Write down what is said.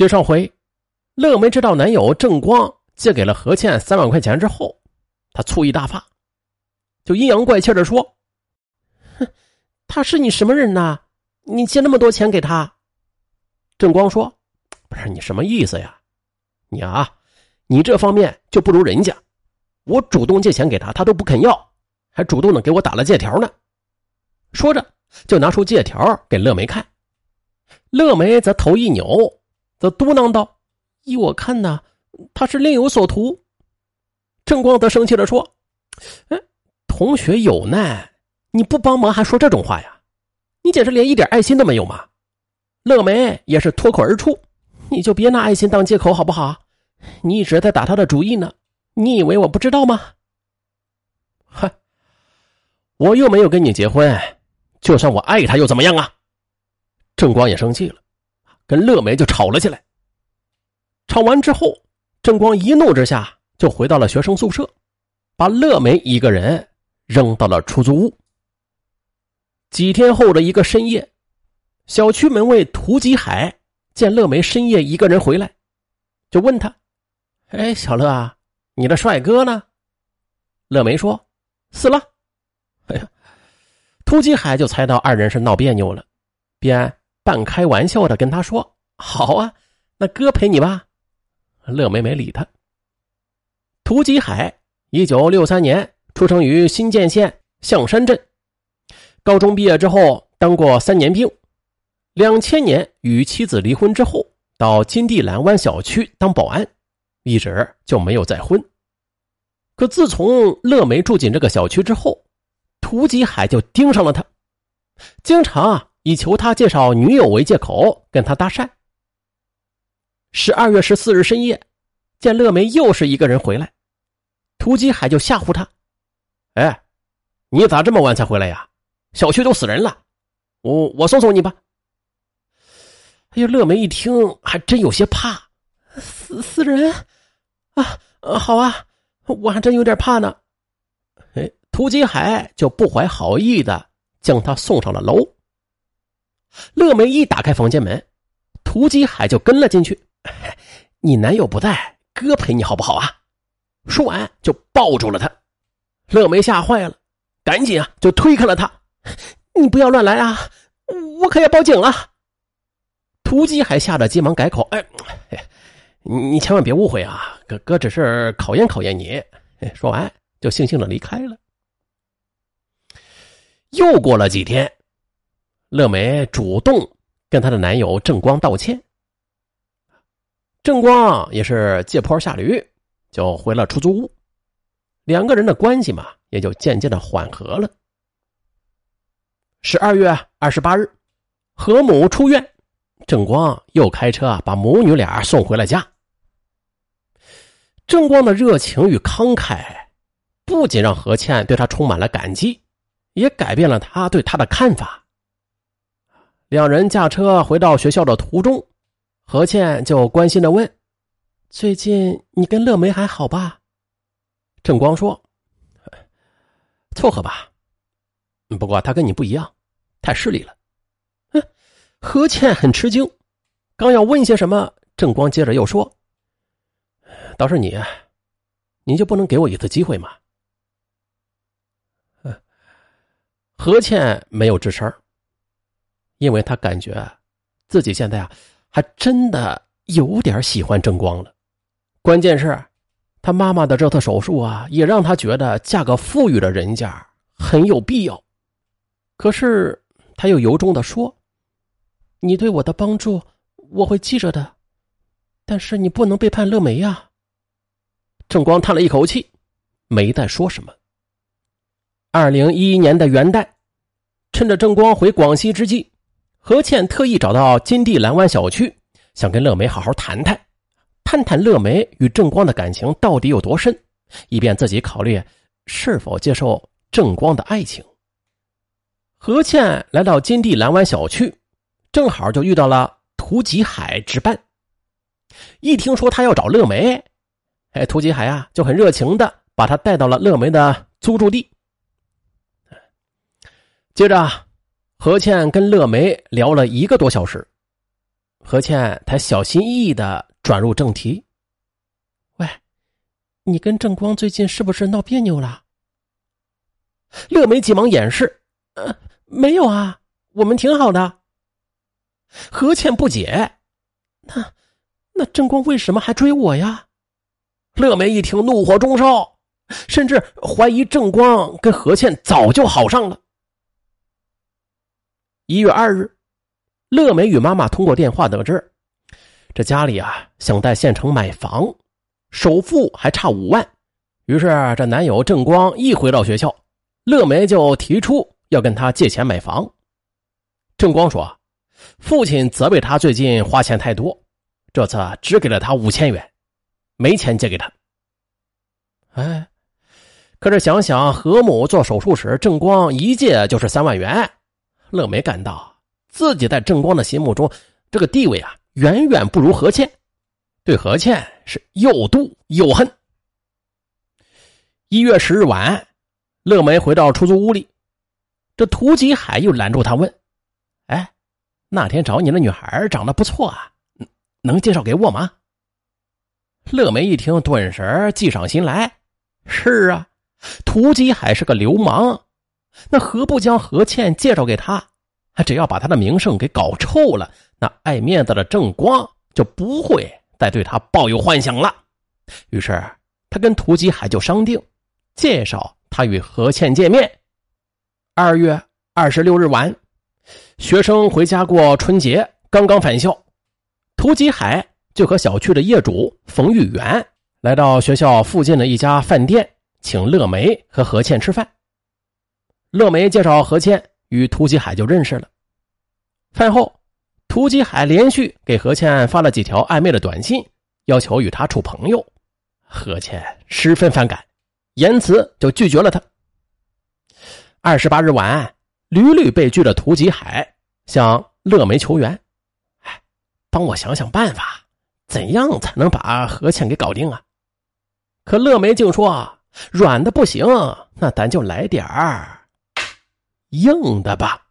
接上回，乐梅知道男友郑光借给了何倩三万块钱之后，她醋意大发，就阴阳怪气的说：“哼，他是你什么人呐？你借那么多钱给他？”郑光说：“不是你什么意思呀？你啊，你这方面就不如人家。我主动借钱给他，他都不肯要，还主动的给我打了借条呢。”说着，就拿出借条给乐梅看。乐梅则头一扭。则嘟囔道：“依我看呢，他是另有所图。”郑光则生气的说：“哎，同学有难，你不帮忙还说这种话呀？你简直连一点爱心都没有嘛！”乐梅也是脱口而出：“你就别拿爱心当借口好不好？你一直在打他的主意呢，你以为我不知道吗？”哼，我又没有跟你结婚，就算我爱他又怎么样啊？郑光也生气了。跟乐梅就吵了起来。吵完之后，郑光一怒之下就回到了学生宿舍，把乐梅一个人扔到了出租屋。几天后的一个深夜，小区门卫涂吉海见乐梅深夜一个人回来，就问他：“哎，小乐啊，你的帅哥呢？”乐梅说：“死了。”哎呀，涂吉海就猜到二人是闹别扭了，便。半开玩笑的跟他说：“好啊，那哥陪你吧。”乐梅没理他。涂吉海，一九六三年出生于新建县象山镇，高中毕业之后当过三年兵。两千年与妻子离婚之后，到金地兰湾小区当保安，一直就没有再婚。可自从乐梅住进这个小区之后，涂吉海就盯上了他，经常啊。以求他介绍女友为借口跟他搭讪。十二月十四日深夜，见乐梅又是一个人回来，涂吉海就吓唬他：“哎，你咋这么晚才回来呀？小区都死人了，我我送送你吧。”哎呦，乐梅一听还真有些怕，死死人啊！好啊，我还真有点怕呢。哎，涂吉海就不怀好意的将他送上了楼。乐梅一打开房间门，涂吉海就跟了进去。你男友不在，哥陪你好不好啊？说完就抱住了他。乐梅吓坏了，赶紧啊就推开了他。你不要乱来啊，我可要报警了。涂吉海吓得急忙改口：“哎，你千万别误会啊，哥哥只是考验考验你。”说完就悻悻的离开了。又过了几天。乐梅主动跟她的男友郑光道歉，郑光也是借坡下驴，就回了出租屋，两个人的关系嘛，也就渐渐的缓和了。十二月二十八日，何母出院，郑光又开车把母女俩送回了家。郑光的热情与慷慨，不仅让何倩对他充满了感激，也改变了他对他的看法。两人驾车回到学校的途中，何倩就关心的问：“最近你跟乐梅还好吧？”郑光说：“凑合吧，不过他跟你不一样，太势利了。”嗯，何倩很吃惊，刚要问些什么，郑光接着又说：“倒是你，你就不能给我一次机会吗？”何倩没有吱声。因为他感觉自己现在啊，还真的有点喜欢郑光了。关键是，他妈妈的这次手术啊，也让他觉得嫁个富裕的人家很有必要。可是他又由衷的说：“你对我的帮助，我会记着的。但是你不能背叛乐梅呀。”郑光叹了一口气，没再说什么。二零一一年的元旦，趁着郑光回广西之际。何倩特意找到金地蓝湾小区，想跟乐梅好好谈谈，探探乐梅与郑光的感情到底有多深，以便自己考虑是否接受郑光的爱情。何倩来到金地蓝湾小区，正好就遇到了涂吉海值班。一听说他要找乐梅，哎，涂吉海啊就很热情的把他带到了乐梅的租住地。接着。何倩跟乐梅聊了一个多小时，何倩才小心翼翼的转入正题：“喂，你跟正光最近是不是闹别扭了？”乐梅急忙掩饰：“呃，没有啊，我们挺好的。”何倩不解：“那那正光为什么还追我呀？”乐梅一听，怒火中烧，甚至怀疑正光跟何倩早就好上了。一月二日，乐梅与妈妈通过电话得知，这家里啊想在县城买房，首付还差五万。于是这男友郑光一回到学校，乐梅就提出要跟他借钱买房。郑光说，父亲责备他最近花钱太多，这次只给了他五千元，没钱借给他。哎，可是想想何某做手术时，郑光一借就是三万元。乐梅感到自己在正光的心目中，这个地位啊，远远不如何倩，对何倩是又妒又恨。一月十日晚，乐梅回到出租屋里，这涂吉海又拦住她问：“哎，那天找你的女孩长得不错啊，能介绍给我吗？”乐梅一听，顿时计上心来：“是啊，涂吉海是个流氓。”那何不将何倩介绍给他？只要把他的名声给搞臭了，那爱面子的正光就不会再对他抱有幻想了。于是他跟涂吉海就商定，介绍他与何倩见面。二月二十六日晚，学生回家过春节，刚刚返校，涂吉海就和小区的业主冯玉元来到学校附近的一家饭店，请乐梅和何倩吃饭。乐梅介绍何倩与涂吉海就认识了。饭后，涂吉海连续给何倩发了几条暧昧的短信，要求与他处朋友。何倩十分反感，言辞就拒绝了他。二十八日晚，屡屡被拒的涂吉海向乐梅求援：“哎，帮我想想办法，怎样才能把何倩给搞定啊？”可乐梅竟说：“软的不行，那咱就来点儿。”硬的吧。